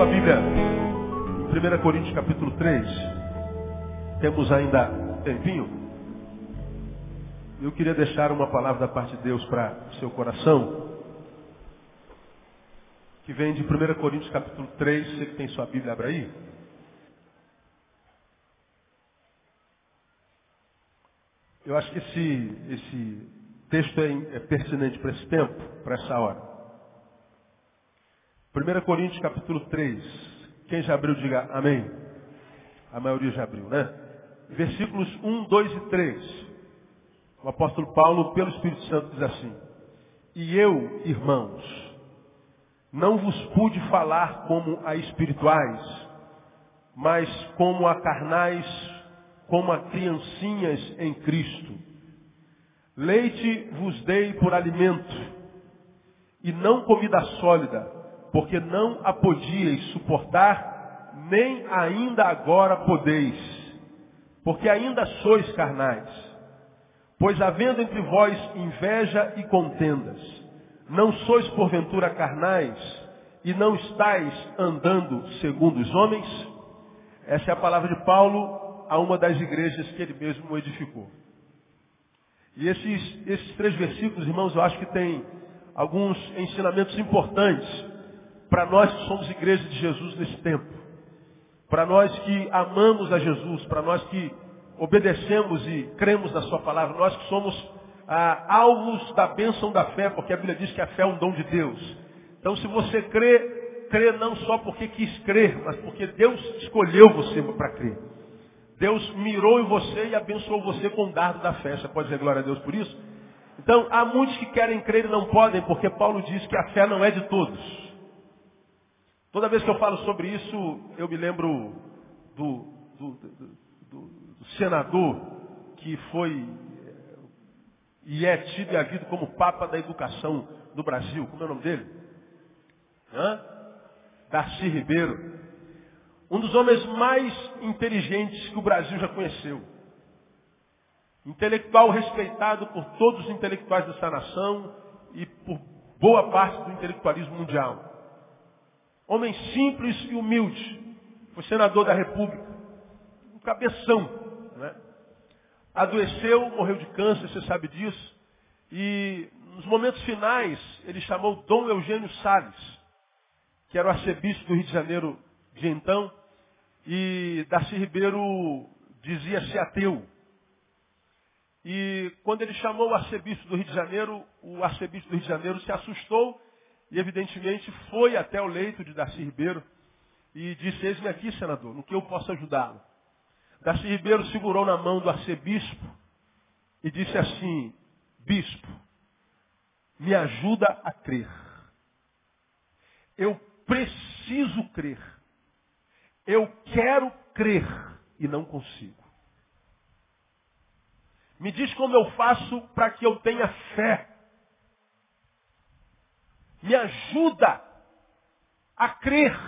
sua Bíblia em 1 Coríntios capítulo 3. Temos ainda tempinho. Eu queria deixar uma palavra da parte de Deus para o seu coração. Que vem de 1 Coríntios capítulo 3. Você que tem sua Bíblia, abra aí. Eu acho que esse, esse texto é, é pertinente para esse tempo, para essa hora. 1 Coríntios capítulo 3. Quem já abriu, diga amém. A maioria já abriu, né? Versículos 1, 2 e 3. O apóstolo Paulo, pelo Espírito Santo, diz assim: E eu, irmãos, não vos pude falar como a espirituais, mas como a carnais, como a criancinhas em Cristo. Leite vos dei por alimento, e não comida sólida, porque não a podíeis suportar, nem ainda agora podeis, porque ainda sois carnais. Pois havendo entre vós inveja e contendas, não sois porventura carnais, e não estáis andando segundo os homens? Essa é a palavra de Paulo a uma das igrejas que ele mesmo edificou. E esses, esses três versículos, irmãos, eu acho que tem alguns ensinamentos importantes para nós que somos igreja de Jesus nesse tempo. Para nós que amamos a Jesus, para nós que obedecemos e cremos na sua palavra, nós que somos ah, alvos da bênção da fé, porque a Bíblia diz que a fé é um dom de Deus. Então se você crê, crê não só porque quis crer, mas porque Deus escolheu você para crer. Deus mirou em você e abençoou você com o dardo da fé. Você pode dizer glória a Deus por isso? Então, há muitos que querem crer e não podem, porque Paulo diz que a fé não é de todos. Toda vez que eu falo sobre isso, eu me lembro do, do, do, do senador que foi e é tido e havido como Papa da Educação do Brasil. Como é o nome dele? Hã? Darcy Ribeiro. Um dos homens mais inteligentes que o Brasil já conheceu. Intelectual respeitado por todos os intelectuais dessa nação e por boa parte do intelectualismo mundial. Homem simples e humilde. Foi senador da República. Um cabeção. Né? Adoeceu, morreu de câncer, você sabe disso. E nos momentos finais, ele chamou Dom Eugênio Salles, que era o arcebispo do Rio de Janeiro de então. E Darcy Ribeiro dizia-se ateu. E quando ele chamou o arcebispo do Rio de Janeiro, o arcebispo do Rio de Janeiro se assustou e evidentemente foi até o leito de Darcy Ribeiro e disse, eis-me aqui, senador, no que eu posso ajudá-lo. Darcy Ribeiro segurou na mão do arcebispo e disse assim, bispo, me ajuda a crer. Eu preciso crer. Eu quero crer e não consigo. Me diz como eu faço para que eu tenha fé me ajuda a crer.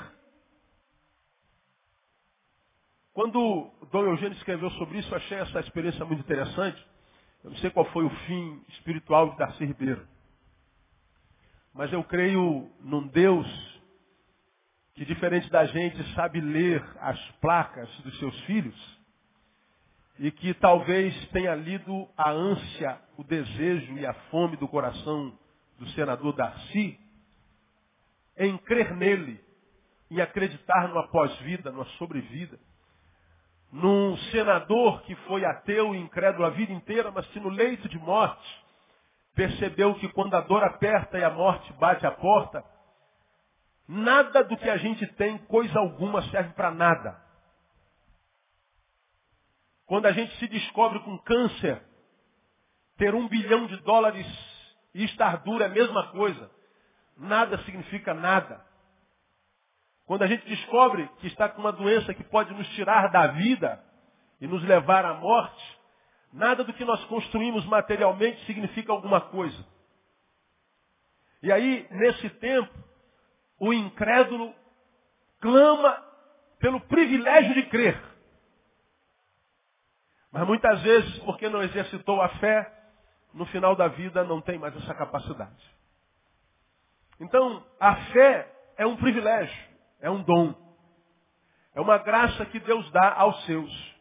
Quando Dom Eugênio escreveu sobre isso, eu achei essa experiência muito interessante. Eu não sei qual foi o fim espiritual de Darcy Ribeiro. Mas eu creio num Deus que, diferente da gente, sabe ler as placas dos seus filhos e que talvez tenha lido a ânsia, o desejo e a fome do coração do senador Darcy em crer nele, em acreditar numa pós-vida, numa sobrevida. Num senador que foi ateu e incrédulo a vida inteira, mas que no leito de morte percebeu que quando a dor aperta e a morte bate à porta, nada do que a gente tem, coisa alguma, serve para nada. Quando a gente se descobre com câncer, ter um bilhão de dólares e estar duro é a mesma coisa nada significa nada. Quando a gente descobre que está com uma doença que pode nos tirar da vida e nos levar à morte, nada do que nós construímos materialmente significa alguma coisa. E aí, nesse tempo, o incrédulo clama pelo privilégio de crer. Mas muitas vezes, porque não exercitou a fé, no final da vida não tem mais essa capacidade. Então, a fé é um privilégio, É um dom. É uma graça que Deus dá aos seus.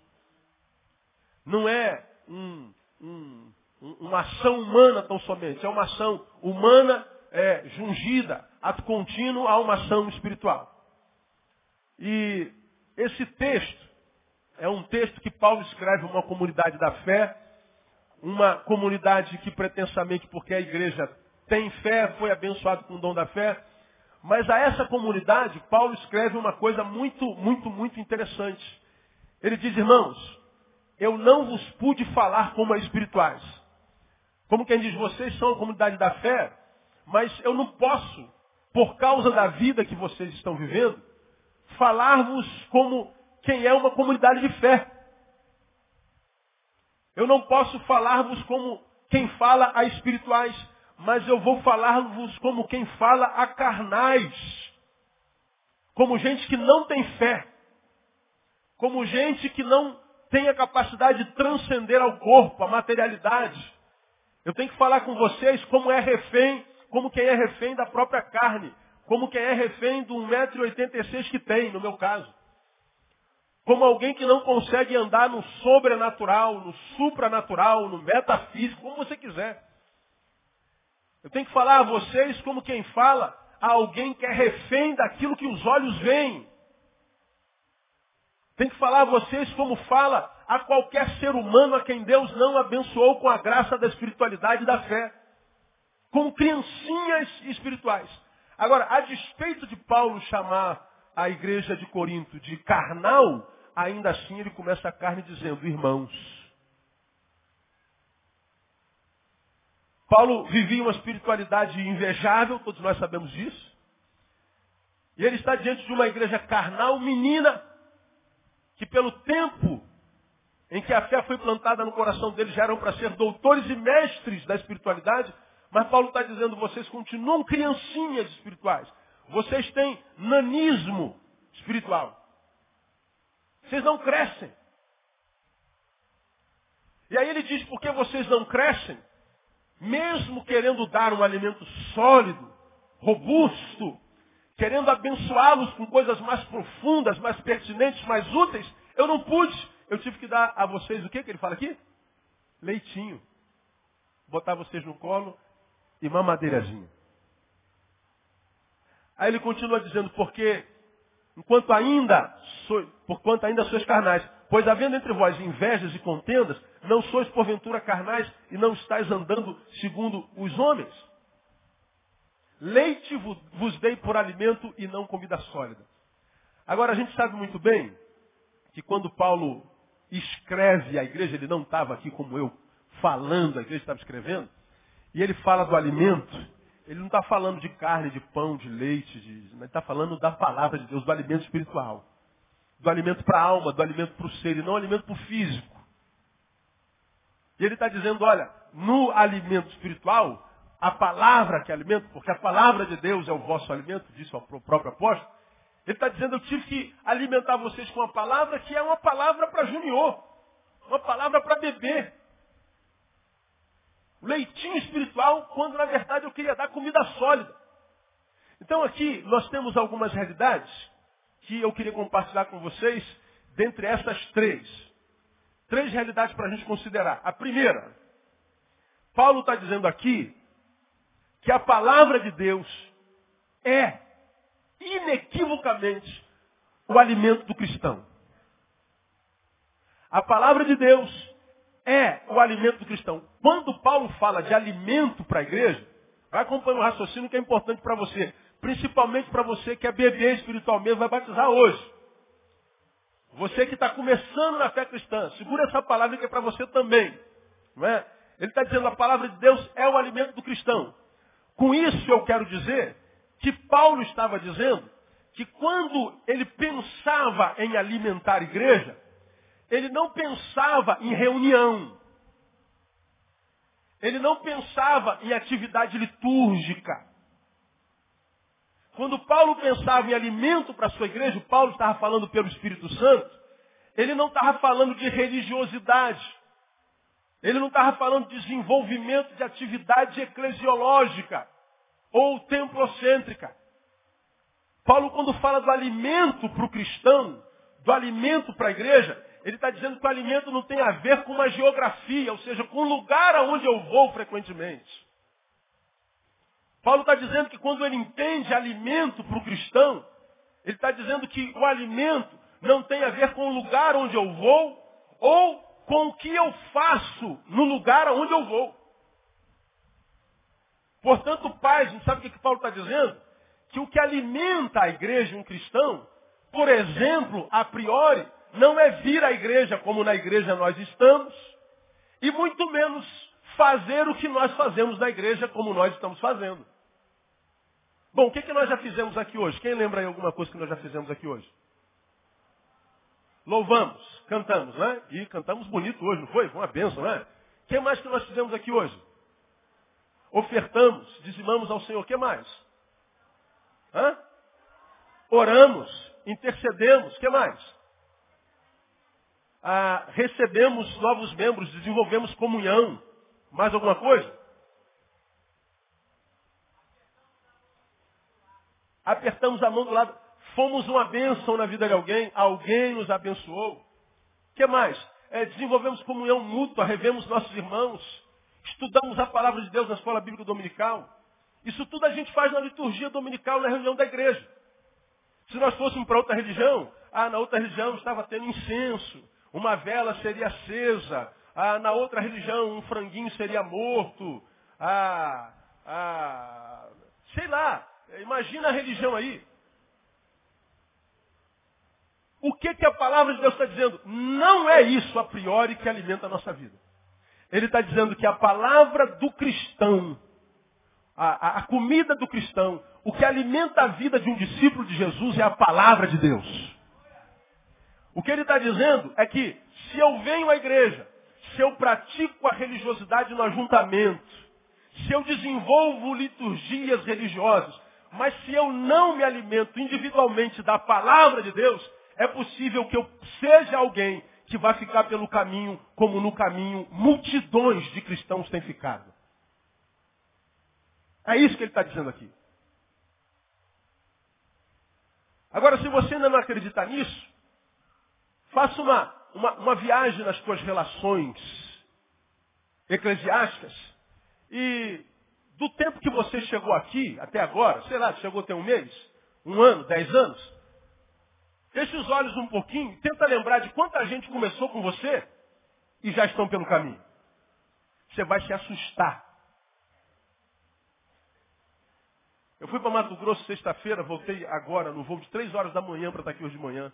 Não é um, um, uma ação humana tão somente. É uma ação humana é, jungida, ato contínuo a uma ação espiritual. E esse texto é um texto que Paulo escreve uma comunidade da fé, uma comunidade que pretensamente, porque a igreja tem fé, foi abençoado com o dom da fé, mas a essa comunidade, Paulo escreve uma coisa muito, muito, muito interessante. Ele diz, irmãos, eu não vos pude falar como espirituais. Como quem diz, vocês são a comunidade da fé, mas eu não posso, por causa da vida que vocês estão vivendo, falar-vos como quem é uma comunidade de fé. Eu não posso falar-vos como quem fala a espirituais, mas eu vou falar-vos como quem fala a carnais. Como gente que não tem fé. Como gente que não tem a capacidade de transcender ao corpo, a materialidade. Eu tenho que falar com vocês como é refém, como quem é refém da própria carne. Como quem é refém do 1,86m que tem, no meu caso. Como alguém que não consegue andar no sobrenatural, no supranatural, no metafísico, como você quiser. Eu tenho que falar a vocês como quem fala a alguém que é refém daquilo que os olhos veem. Tem que falar a vocês como fala a qualquer ser humano a quem Deus não abençoou com a graça da espiritualidade e da fé. Como criancinhas espirituais. Agora, a despeito de Paulo chamar a igreja de Corinto de carnal, ainda assim ele começa a carne dizendo, irmãos. Paulo vivia uma espiritualidade invejável, todos nós sabemos disso. E ele está diante de uma igreja carnal, menina, que pelo tempo em que a fé foi plantada no coração deles já eram para ser doutores e mestres da espiritualidade, mas Paulo está dizendo, vocês continuam criancinhas espirituais. Vocês têm nanismo espiritual. Vocês não crescem. E aí ele diz, porque vocês não crescem, mesmo querendo dar um alimento sólido, robusto, querendo abençoá-los com coisas mais profundas, mais pertinentes, mais úteis, eu não pude. Eu tive que dar a vocês o que ele fala aqui? Leitinho. Botar vocês no colo e mamadeirazinha. Aí ele continua dizendo, porque enquanto ainda, por porquanto ainda sois carnais, pois havendo entre vós invejas e contendas, não sois porventura carnais e não estáis andando segundo os homens. Leite vos dei por alimento e não comida sólida. Agora a gente sabe muito bem que quando Paulo escreve a igreja, ele não estava aqui como eu falando, a igreja estava escrevendo, e ele fala do alimento, ele não está falando de carne, de pão, de leite, de... ele está falando da palavra de Deus, do alimento espiritual. Do alimento para a alma, do alimento para o ser, e não alimento para o físico. E ele está dizendo, olha, no alimento espiritual, a palavra que alimento, porque a palavra de Deus é o vosso alimento, disse o próprio apóstolo, ele está dizendo, eu tive que alimentar vocês com uma palavra que é uma palavra para junior, uma palavra para bebê. Leitinho espiritual, quando na verdade eu queria dar comida sólida. Então aqui nós temos algumas realidades que eu queria compartilhar com vocês, dentre essas três. Três realidades para a gente considerar. A primeira, Paulo está dizendo aqui que a palavra de Deus é inequivocamente o alimento do cristão. A palavra de Deus é o alimento do cristão. Quando Paulo fala de alimento para a igreja, vai acompanhando o raciocínio que é importante para você. Principalmente para você que é bebê espiritual mesmo, vai batizar hoje. Você que está começando na fé cristã, segura essa palavra que é para você também. Não é? Ele está dizendo a palavra de Deus é o alimento do cristão. Com isso eu quero dizer que Paulo estava dizendo que quando ele pensava em alimentar a igreja, ele não pensava em reunião. Ele não pensava em atividade litúrgica. Quando Paulo pensava em alimento para a sua igreja, Paulo estava falando pelo Espírito Santo, ele não estava falando de religiosidade. Ele não estava falando de desenvolvimento de atividade eclesiológica ou templocêntrica. Paulo, quando fala do alimento para o cristão, do alimento para a igreja, ele está dizendo que o alimento não tem a ver com uma geografia, ou seja, com o lugar aonde eu vou frequentemente. Paulo está dizendo que quando ele entende alimento para o cristão, ele está dizendo que o alimento não tem a ver com o lugar onde eu vou ou com o que eu faço no lugar aonde eu vou. Portanto, pais, sabe o que, que Paulo está dizendo? Que o que alimenta a igreja, um cristão, por exemplo, a priori, não é vir à igreja como na igreja nós estamos, e muito menos fazer o que nós fazemos na igreja como nós estamos fazendo. Bom, o que, que nós já fizemos aqui hoje? Quem lembra aí alguma coisa que nós já fizemos aqui hoje? Louvamos, cantamos, né? E cantamos bonito hoje, não foi? Foi uma benção, né? O que mais que nós fizemos aqui hoje? Ofertamos, dizimamos ao Senhor. O que mais? Hã? Oramos, intercedemos. O que mais? Ah, recebemos novos membros, desenvolvemos comunhão. Mais alguma coisa? Apertamos a mão do lado. Fomos uma bênção na vida de alguém, alguém nos abençoou. O que mais? É, desenvolvemos comunhão mútua, revemos nossos irmãos, estudamos a palavra de Deus na escola bíblica dominical. Isso tudo a gente faz na liturgia dominical, na reunião da igreja. Se nós fôssemos para outra religião, ah, na outra religião estava tendo incenso, uma vela seria acesa, ah, na outra religião um franguinho seria morto, ah, ah, sei lá, imagina a religião aí. O que, que a palavra de Deus está dizendo? Não é isso a priori que alimenta a nossa vida. Ele está dizendo que a palavra do cristão, a, a, a comida do cristão, o que alimenta a vida de um discípulo de Jesus é a palavra de Deus. O que ele está dizendo é que se eu venho à igreja, se eu pratico a religiosidade no ajuntamento, se eu desenvolvo liturgias religiosas, mas se eu não me alimento individualmente da palavra de Deus, é possível que eu seja alguém que vai ficar pelo caminho, como no caminho multidões de cristãos têm ficado. É isso que ele está dizendo aqui. Agora, se você ainda não acredita nisso, faça uma, uma, uma viagem nas suas relações eclesiásticas e do tempo que você chegou aqui até agora, sei lá, chegou até um mês, um ano, dez anos, Feche os olhos um pouquinho, tenta lembrar de quanta gente começou com você e já estão pelo caminho. Você vai se assustar. Eu fui para Mato Grosso sexta-feira, voltei agora no voo de três horas da manhã para estar aqui hoje de manhã.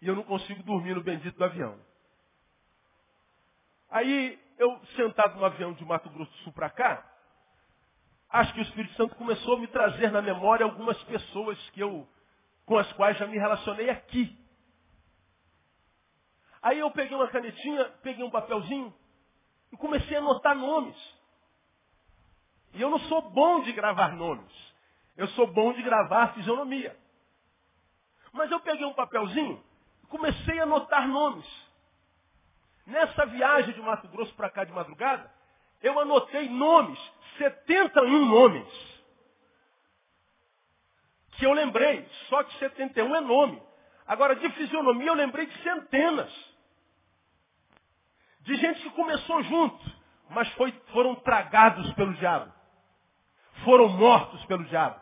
E eu não consigo dormir no bendito do avião. Aí, eu sentado no avião de Mato Grosso do Sul para cá, acho que o Espírito Santo começou a me trazer na memória algumas pessoas que eu com as quais já me relacionei aqui. Aí eu peguei uma canetinha, peguei um papelzinho e comecei a anotar nomes. E eu não sou bom de gravar nomes. Eu sou bom de gravar fisionomia. Mas eu peguei um papelzinho e comecei a anotar nomes. Nessa viagem de Mato Grosso para cá de madrugada, eu anotei nomes, 71 nomes que eu lembrei. Só que 71 é nome. Agora, de fisionomia, eu lembrei de centenas. De gente que começou junto, mas foi, foram tragados pelo diabo. Foram mortos pelo diabo.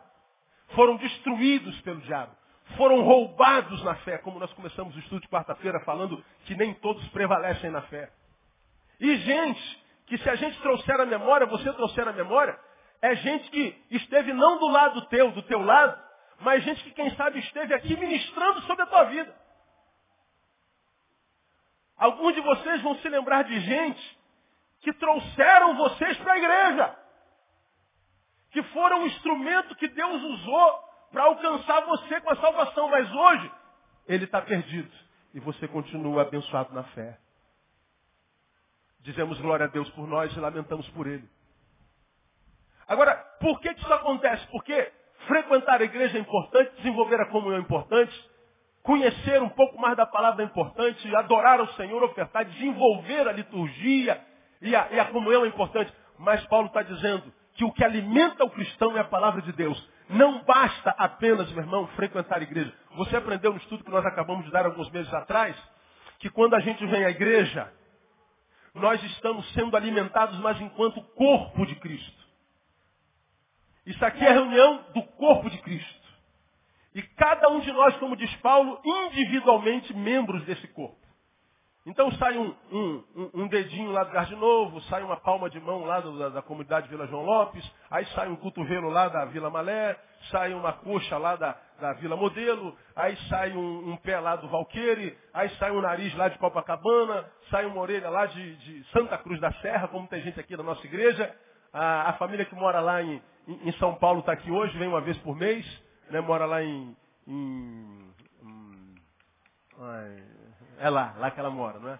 Foram destruídos pelo diabo. Foram roubados na fé, como nós começamos o estudo de quarta-feira falando que nem todos prevalecem na fé. E gente que se a gente trouxer a memória, você trouxer a memória, é gente que esteve não do lado teu, do teu lado, mas gente que, quem sabe, esteve aqui ministrando sobre a tua vida. Alguns de vocês vão se lembrar de gente que trouxeram vocês para a igreja. Que foram um instrumento que Deus usou para alcançar você com a salvação. Mas hoje, ele está perdido. E você continua abençoado na fé. Dizemos glória a Deus por nós e lamentamos por ele. Agora, por que isso acontece? Porque Frequentar a igreja é importante, desenvolver a comunhão é importante, conhecer um pouco mais da palavra é importante, adorar ao Senhor, ofertar, desenvolver a liturgia e a, e a comunhão é importante. Mas Paulo está dizendo que o que alimenta o cristão é a palavra de Deus. Não basta apenas, meu irmão, frequentar a igreja. Você aprendeu no estudo que nós acabamos de dar alguns meses atrás, que quando a gente vem à igreja, nós estamos sendo alimentados, mas enquanto corpo de Cristo. Isso aqui é a reunião do corpo de Cristo. E cada um de nós, como diz Paulo, individualmente membros desse corpo. Então sai um, um, um, dedinho lá do de Novo, sai uma palma de mão lá da, da, comunidade Vila João Lopes, aí sai um cotovelo lá da Vila Malé, sai uma coxa lá da, da Vila Modelo, aí sai um, um, pé lá do Valqueire, aí sai um nariz lá de Copacabana, sai uma orelha lá de, de Santa Cruz da Serra, como tem gente aqui da nossa igreja. A, a família que mora lá em, em, São Paulo está aqui hoje, vem uma vez por mês, né, mora lá em, em, em ai, é lá, lá que ela mora, não é?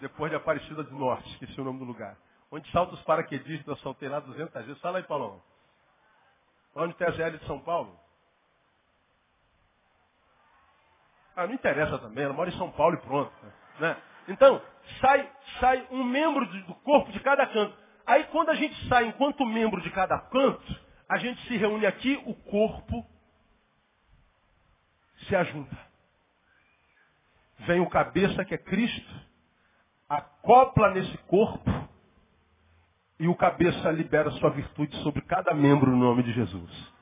Depois de Aparecida do Norte, esqueci o nome do lugar. Onde salta os paraquedistas, eu saltei lá 200 vezes. Fala aí, Paulão. Onde tem a GL de São Paulo? Ah, não interessa também, ela mora em São Paulo e pronto. Né? Então, sai, sai um membro do corpo de cada canto. Aí quando a gente sai enquanto membro de cada canto, a gente se reúne aqui, o corpo se ajunta. Vem o cabeça que é Cristo, acopla nesse corpo e o cabeça libera sua virtude sobre cada membro no nome de Jesus.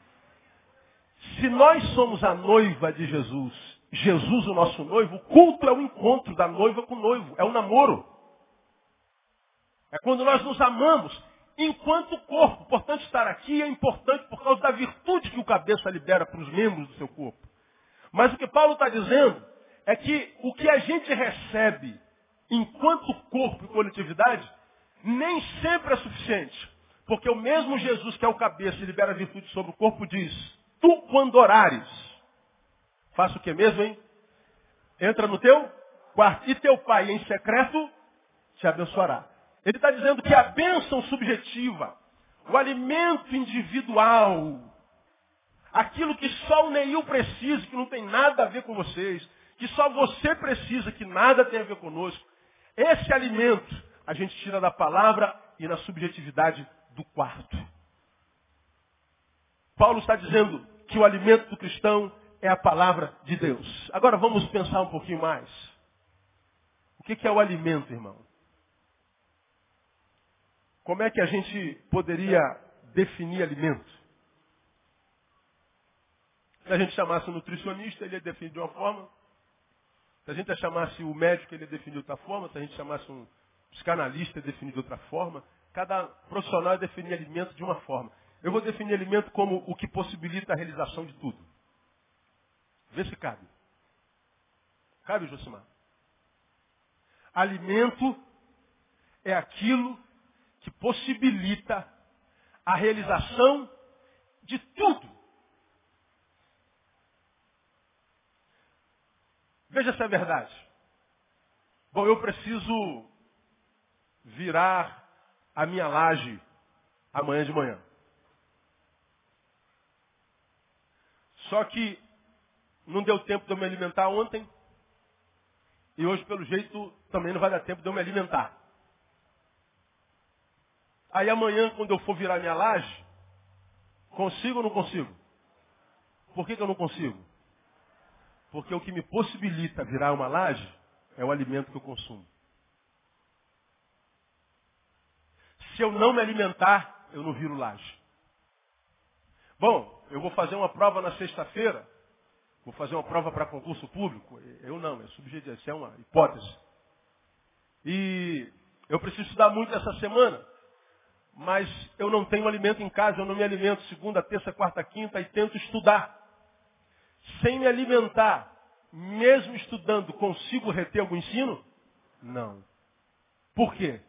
Se nós somos a noiva de Jesus, Jesus o nosso noivo, o culto é o encontro da noiva com o noivo, é o namoro. É quando nós nos amamos enquanto corpo. Portanto, estar aqui é importante por causa da virtude que o cabeça libera para os membros do seu corpo. Mas o que Paulo está dizendo é que o que a gente recebe enquanto corpo e coletividade nem sempre é suficiente. Porque o mesmo Jesus que é o cabeça e libera a virtude sobre o corpo diz, tu quando orares, faça o que mesmo, hein? Entra no teu quarto e teu pai em secreto te abençoará. Ele está dizendo que a bênção subjetiva, o alimento individual, aquilo que só o Neil precisa, que não tem nada a ver com vocês, que só você precisa, que nada tem a ver conosco. Esse alimento a gente tira da palavra e na subjetividade do quarto. Paulo está dizendo que o alimento do cristão é a palavra de Deus. Agora vamos pensar um pouquinho mais. O que é o alimento, irmão? Como é que a gente poderia definir alimento? Se a gente chamasse um nutricionista, ele ia definir de uma forma. Se a gente chamasse o médico, ele ia definir de outra forma. Se a gente chamasse um psicanalista, ia definir de outra forma. Cada profissional ia definir alimento de uma forma. Eu vou definir alimento como o que possibilita a realização de tudo. Vê se cabe. Cabe, Josimar? Alimento é aquilo que possibilita a realização de tudo. Veja se é verdade. Bom, eu preciso virar a minha laje amanhã de manhã. Só que não deu tempo de eu me alimentar ontem. E hoje, pelo jeito, também não vai dar tempo de eu me alimentar. Aí amanhã, quando eu for virar minha laje, consigo ou não consigo? Por que, que eu não consigo? Porque o que me possibilita virar uma laje é o alimento que eu consumo. Se eu não me alimentar, eu não viro laje. Bom, eu vou fazer uma prova na sexta-feira. Vou fazer uma prova para concurso público. Eu não, é subjetivo, isso é uma hipótese. E eu preciso estudar muito essa semana. Mas eu não tenho alimento em casa, eu não me alimento segunda, terça, quarta, quinta e tento estudar sem me alimentar, mesmo estudando, consigo reter algum ensino? Não. Por quê?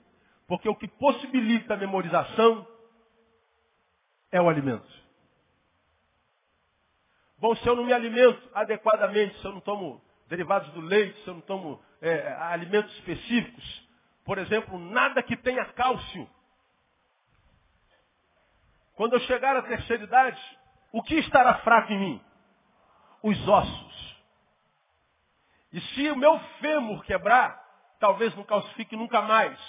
Porque o que possibilita a memorização é o alimento. Bom, se eu não me alimento adequadamente, se eu não tomo derivados do leite, se eu não tomo é, alimentos específicos, por exemplo, nada que tenha cálcio. Quando eu chegar à terceira idade, o que estará fraco em mim? os ossos. E se o meu fêmur quebrar, talvez não calcifique nunca mais.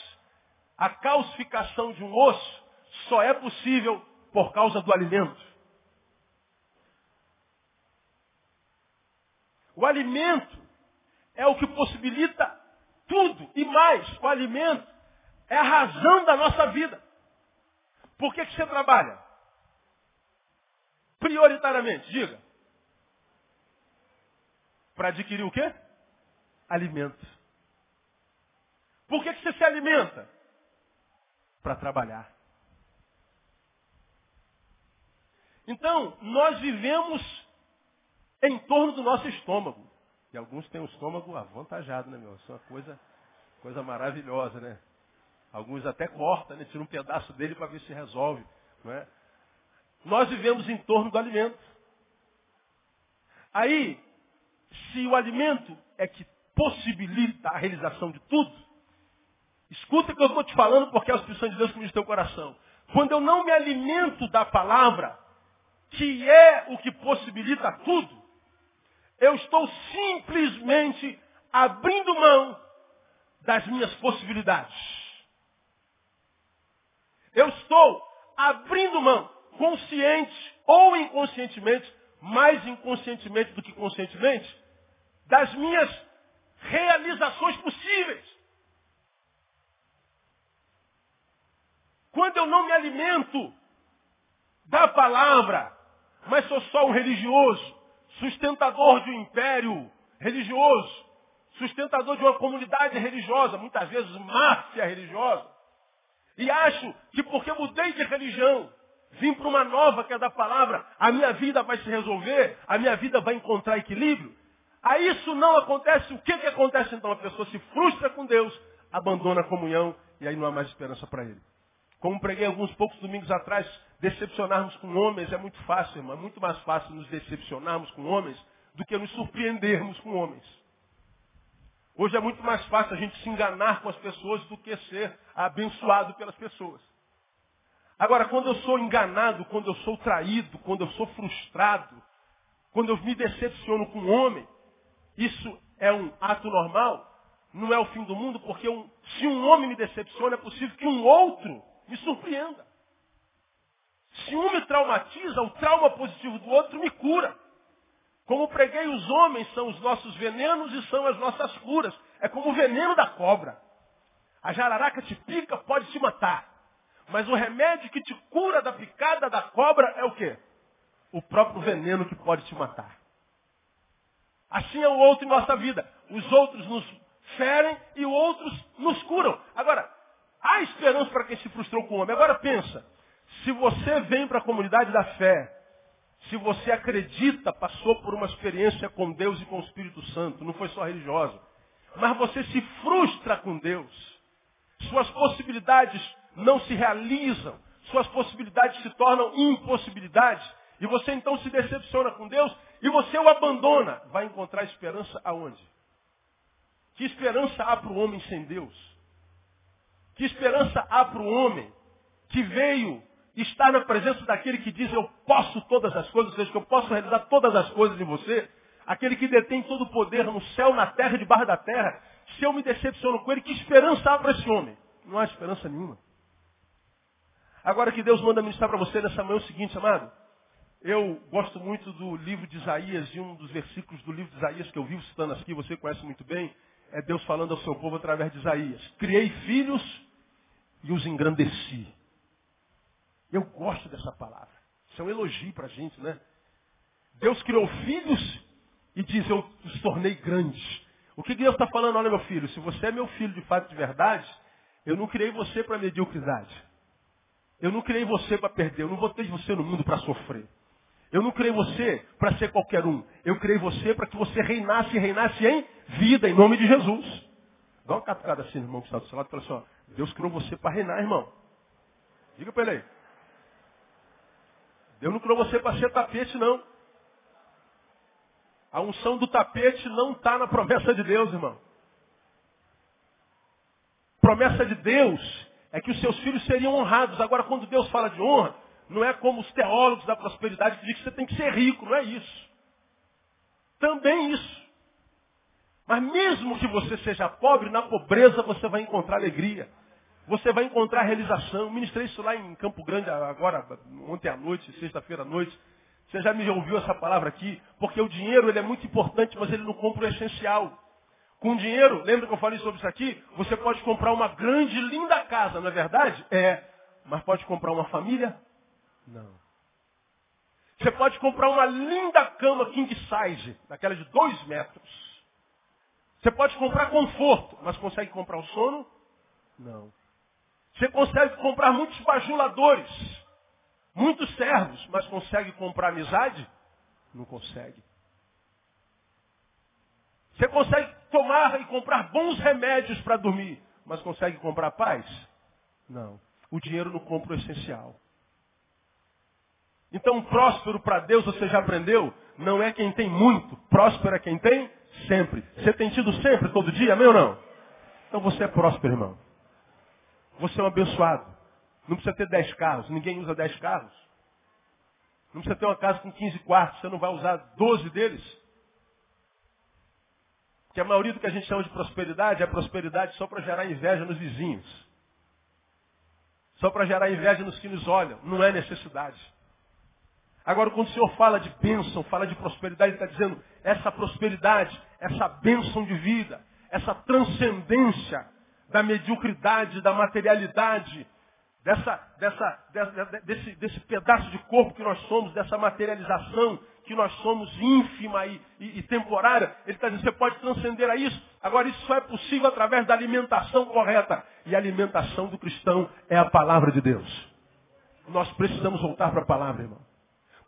A calcificação de um osso só é possível por causa do alimento. O alimento é o que possibilita tudo e mais. O alimento é a razão da nossa vida. Por que, que você trabalha? Prioritariamente, diga. Para adquirir o quê? Alimento. Por que, que você se alimenta? Para trabalhar. Então, nós vivemos em torno do nosso estômago. E alguns têm o estômago avantajado, né, meu? Isso é uma coisa, coisa maravilhosa, né? Alguns até cortam, né? Tiram um pedaço dele para ver se resolve. Não é? Nós vivemos em torno do alimento. Aí, se o alimento é que possibilita a realização de tudo, escuta o que eu estou te falando porque é a expressão de Deus que diz teu coração. Quando eu não me alimento da palavra, que é o que possibilita tudo, eu estou simplesmente abrindo mão das minhas possibilidades. Eu estou abrindo mão, consciente ou inconscientemente, mais inconscientemente do que conscientemente, das minhas realizações possíveis. Quando eu não me alimento da palavra, mas sou só um religioso, sustentador de um império religioso, sustentador de uma comunidade religiosa, muitas vezes máfia religiosa, e acho que porque mudei de religião, vim para uma nova que é da palavra, a minha vida vai se resolver, a minha vida vai encontrar equilíbrio. Aí isso não acontece, o que, que acontece então? A pessoa se frustra com Deus, abandona a comunhão e aí não há mais esperança para ele. Como preguei alguns poucos domingos atrás, decepcionarmos com homens é muito fácil, irmão. É muito mais fácil nos decepcionarmos com homens do que nos surpreendermos com homens. Hoje é muito mais fácil a gente se enganar com as pessoas do que ser abençoado pelas pessoas. Agora, quando eu sou enganado, quando eu sou traído, quando eu sou frustrado, quando eu me decepciono com um homem, isso é um ato normal, não é o fim do mundo, porque um, se um homem me decepciona, é possível que um outro me surpreenda. Se um me traumatiza, o trauma positivo do outro me cura. Como preguei, os homens são os nossos venenos e são as nossas curas. É como o veneno da cobra. A jararaca te pica, pode te matar. Mas o remédio que te cura da picada da cobra é o quê? O próprio veneno que pode te matar. Assim é o outro em nossa vida. Os outros nos ferem e os outros nos curam. Agora, há esperança para quem se frustrou com o homem. Agora pensa, se você vem para a comunidade da fé se você acredita, passou por uma experiência com Deus e com o Espírito Santo, não foi só religiosa, mas você se frustra com Deus, suas possibilidades não se realizam, suas possibilidades se tornam impossibilidades, e você então se decepciona com Deus e você o abandona. Vai encontrar esperança aonde? Que esperança há para o homem sem Deus? Que esperança há para o homem que veio estar na presença daquele que diz eu posso todas as coisas, ou seja, que eu posso realizar todas as coisas em você, aquele que detém todo o poder no céu, na terra e debaixo da terra, se eu me decepciono com ele, que esperança há para esse homem? Não há esperança nenhuma. Agora que Deus manda ministrar para você nessa manhã é o seguinte, amado. Eu gosto muito do livro de Isaías, e um dos versículos do livro de Isaías que eu vivo citando aqui, você conhece muito bem, é Deus falando ao seu povo através de Isaías. Criei filhos e os engrandeci. Eu gosto dessa palavra. Isso é um elogio para a gente, né? Deus criou filhos e diz, eu os tornei grandes. O que Deus está falando? Olha, meu filho, se você é meu filho de fato de verdade, eu não criei você para mediocridade. Eu não criei você para perder. Eu não botei você no mundo para sofrer. Eu não criei você para ser qualquer um. Eu criei você para que você reinasse e reinasse em vida, em nome de Jesus. Dá uma catucada assim, irmão, que está do seu lado e fala assim, ó, Deus criou você para reinar, irmão. Diga para ele aí. Deus não criou você para ser tapete, não. A unção do tapete não está na promessa de Deus, irmão. Promessa de Deus é que os seus filhos seriam honrados. Agora, quando Deus fala de honra, não é como os teólogos da prosperidade que dizem que você tem que ser rico, não é isso. Também isso. Mas mesmo que você seja pobre, na pobreza você vai encontrar alegria você vai encontrar realização. Ministrei isso lá em Campo Grande agora, ontem à noite, sexta-feira à noite. Você já me ouviu essa palavra aqui? Porque o dinheiro ele é muito importante, mas ele não compra o essencial. Com dinheiro, lembra que eu falei sobre isso aqui? Você pode comprar uma grande, linda casa, não é verdade? É. Mas pode comprar uma família? Não. Você pode comprar uma linda cama king size, daquela de dois metros. Você pode comprar conforto, mas consegue comprar o sono? Não. Você consegue comprar muitos bajuladores, muitos servos, mas consegue comprar amizade? Não consegue. Você consegue tomar e comprar bons remédios para dormir, mas consegue comprar paz? Não. O dinheiro não compra o essencial. Então, próspero para Deus, você já aprendeu? Não é quem tem muito. Próspero é quem tem sempre. Você tem tido sempre, todo dia, amém ou não? Então você é próspero, irmão. Você é um abençoado. Não precisa ter 10 carros. Ninguém usa 10 carros. Não precisa ter uma casa com 15 quartos. Você não vai usar 12 deles. Porque a maioria do que a gente chama de prosperidade é prosperidade só para gerar inveja nos vizinhos. Só para gerar inveja nos que nos olham. Não é necessidade. Agora, quando o Senhor fala de bênção, fala de prosperidade, Ele está dizendo essa prosperidade, essa bênção de vida, essa transcendência da mediocridade, da materialidade, dessa, dessa, desse, desse pedaço de corpo que nós somos, dessa materialização que nós somos ínfima e, e, e temporária. Ele está dizendo, você pode transcender a isso. Agora, isso só é possível através da alimentação correta. E a alimentação do cristão é a palavra de Deus. Nós precisamos voltar para a palavra, irmão.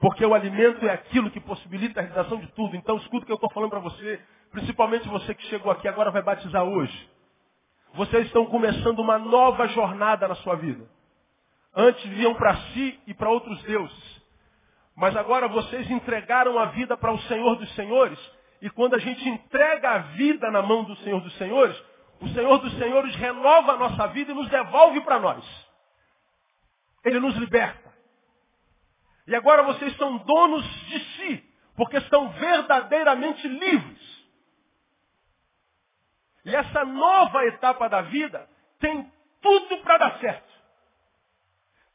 Porque o alimento é aquilo que possibilita a realização de tudo. Então escuta o que eu estou falando para você, principalmente você que chegou aqui agora vai batizar hoje. Vocês estão começando uma nova jornada na sua vida. Antes viviam para si e para outros deuses. Mas agora vocês entregaram a vida para o Senhor dos Senhores. E quando a gente entrega a vida na mão do Senhor dos Senhores, o Senhor dos Senhores renova a nossa vida e nos devolve para nós. Ele nos liberta. E agora vocês são donos de si, porque estão verdadeiramente livres. E essa nova etapa da vida tem tudo para dar certo.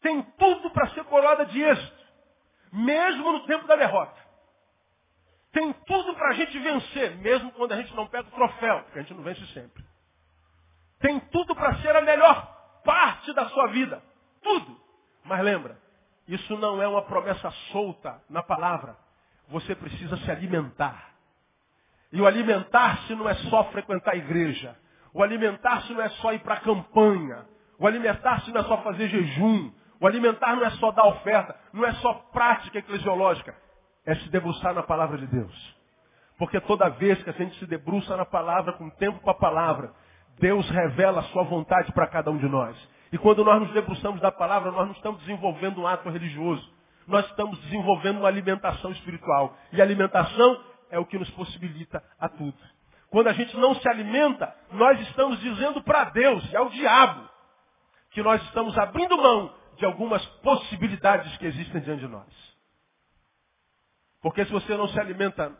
Tem tudo para ser coroada de êxito, mesmo no tempo da derrota. Tem tudo para a gente vencer, mesmo quando a gente não pega o troféu, porque a gente não vence sempre. Tem tudo para ser a melhor parte da sua vida. Tudo. Mas lembra, isso não é uma promessa solta na palavra. Você precisa se alimentar. E o alimentar-se não é só frequentar a igreja. O alimentar-se não é só ir para a campanha. O alimentar-se não é só fazer jejum. O alimentar não é só dar oferta. Não é só prática eclesiológica. É se debruçar na palavra de Deus. Porque toda vez que a gente se debruça na palavra, com tempo para a palavra, Deus revela a sua vontade para cada um de nós. E quando nós nos debruçamos da palavra, nós não estamos desenvolvendo um ato religioso. Nós estamos desenvolvendo uma alimentação espiritual. E alimentação é o que nos possibilita a tudo. Quando a gente não se alimenta, nós estamos dizendo para Deus e ao diabo que nós estamos abrindo mão de algumas possibilidades que existem diante de nós. Porque se você não se alimenta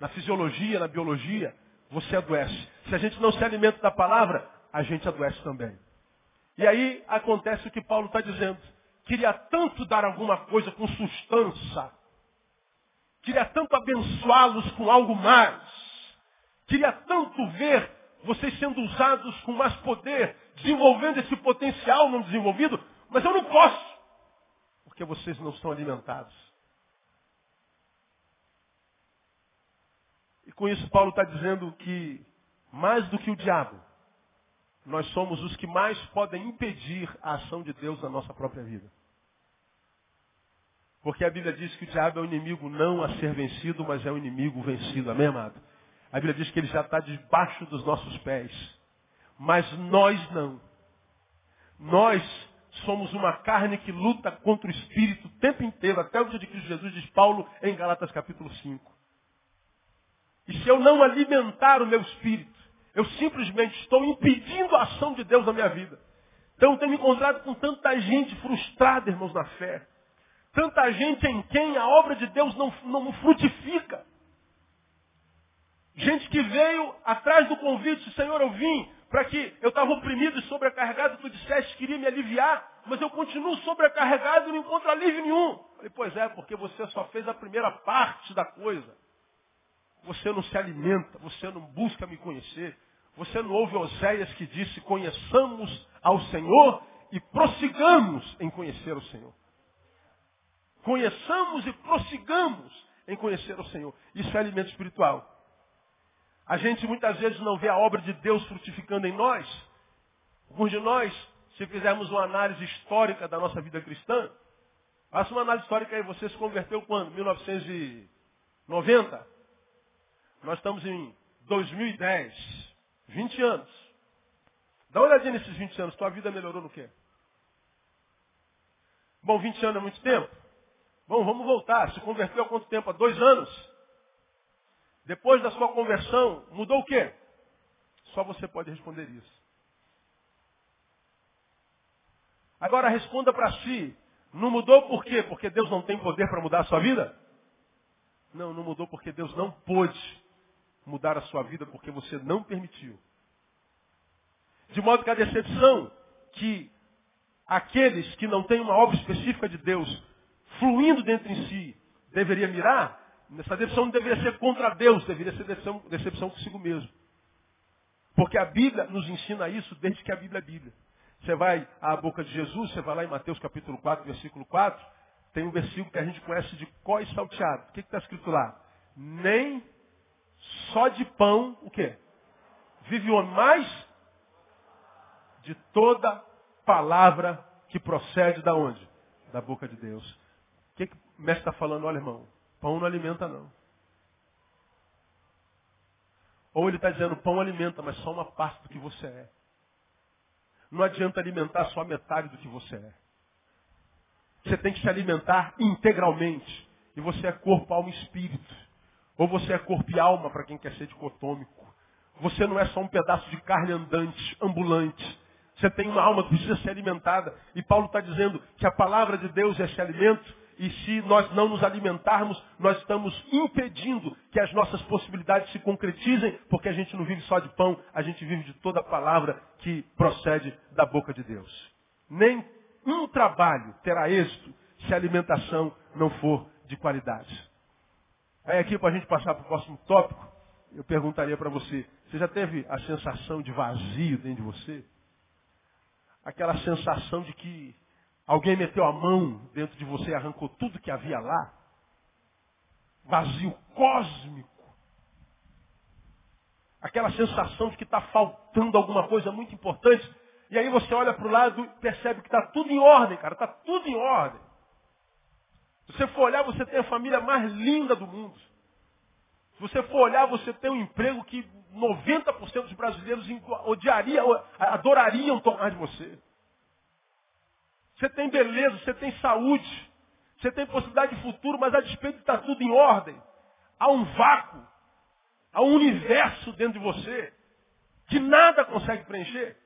na fisiologia, na biologia, você adoece. Se a gente não se alimenta da palavra, a gente adoece também. E aí acontece o que Paulo está dizendo. Queria tanto dar alguma coisa com sustância. Queria tanto abençoá-los com algo mais. Queria tanto ver vocês sendo usados com mais poder, desenvolvendo esse potencial não desenvolvido, mas eu não posso, porque vocês não estão alimentados. E com isso Paulo está dizendo que mais do que o diabo, nós somos os que mais podem impedir a ação de Deus na nossa própria vida. Porque a Bíblia diz que o diabo é um inimigo não a ser vencido, mas é um inimigo vencido. Amém, amado? A Bíblia diz que ele já está debaixo dos nossos pés. Mas nós não. Nós somos uma carne que luta contra o Espírito o tempo inteiro, até o dia de Cristo Jesus, diz Paulo em Galatas capítulo 5. E se eu não alimentar o meu espírito, eu simplesmente estou impedindo a ação de Deus na minha vida. Então eu tenho me encontrado com tanta gente frustrada, irmãos, na fé. Tanta gente em quem a obra de Deus não, não frutifica. Gente que veio atrás do convite, Senhor, eu vim para que eu estava oprimido e sobrecarregado, tu disseste que queria me aliviar. mas eu continuo sobrecarregado e não encontro alívio nenhum. Falei, pois é, porque você só fez a primeira parte da coisa. Você não se alimenta, você não busca me conhecer. Você não ouve Oséias que disse, conheçamos ao Senhor e prossigamos em conhecer o Senhor. Conheçamos e prossigamos em conhecer o Senhor. Isso é alimento espiritual. A gente muitas vezes não vê a obra de Deus frutificando em nós. Alguns de nós, se fizermos uma análise histórica da nossa vida cristã, faça uma análise histórica aí, você se converteu quando? 1990? Nós estamos em 2010. 20 anos. Dá uma olhadinha nesses 20 anos. Tua vida melhorou no quê? Bom, 20 anos é muito tempo. Bom, vamos voltar. Se converteu há quanto tempo? Há dois anos. Depois da sua conversão, mudou o quê? Só você pode responder isso. Agora responda para si. Não mudou por quê? Porque Deus não tem poder para mudar a sua vida? Não, não mudou porque Deus não pôde mudar a sua vida porque você não permitiu. De modo que a decepção que aqueles que não têm uma obra específica de Deus fluindo dentro em si deveria mirar, essa decepção não deveria ser contra Deus, deveria ser decepção, decepção consigo mesmo. Porque a Bíblia nos ensina isso desde que a Bíblia é Bíblia. Você vai à boca de Jesus, você vai lá em Mateus capítulo 4, versículo 4, tem um versículo que a gente conhece de có e salteado. O que está escrito lá? Nem só de pão, o quê? Vive o homem mais de toda palavra que procede da onde? Da boca de Deus. O que, que o mestre está falando? Olha, irmão, pão não alimenta não. Ou ele está dizendo, pão alimenta, mas só uma parte do que você é. Não adianta alimentar só metade do que você é. Você tem que se alimentar integralmente. E você é corpo, alma e espírito. Ou você é corpo e alma para quem quer ser dicotômico. Você não é só um pedaço de carne andante, ambulante. Você tem uma alma que precisa ser alimentada. E Paulo está dizendo que a palavra de Deus é esse alimento. E se nós não nos alimentarmos, nós estamos impedindo que as nossas possibilidades se concretizem, porque a gente não vive só de pão, a gente vive de toda a palavra que procede da boca de Deus. Nem um trabalho terá êxito se a alimentação não for de qualidade. Aí aqui, para a gente passar para o próximo tópico, eu perguntaria para você, você já teve a sensação de vazio dentro de você? Aquela sensação de que alguém meteu a mão dentro de você e arrancou tudo que havia lá? Vazio cósmico. Aquela sensação de que está faltando alguma coisa muito importante. E aí você olha para o lado e percebe que está tudo em ordem, cara. Está tudo em ordem. Se você for olhar, você tem a família mais linda do mundo. Se você for olhar, você tem um emprego que 90% dos brasileiros odiariam, adorariam tomar de você. Você tem beleza, você tem saúde, você tem possibilidade de futuro, mas a despeito de estar tudo em ordem. Há um vácuo, há um universo dentro de você que nada consegue preencher.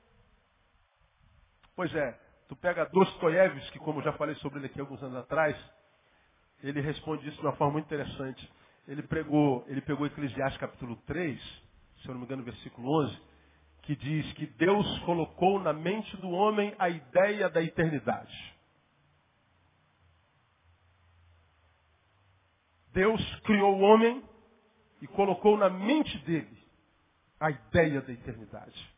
Pois é, tu pega Dostoiévski, como eu já falei sobre ele aqui alguns anos atrás, ele responde isso de uma forma muito interessante. Ele pregou, ele pegou Eclesiastes capítulo 3, se eu não me engano, versículo 11, que diz que Deus colocou na mente do homem a ideia da eternidade. Deus criou o homem e colocou na mente dele a ideia da eternidade.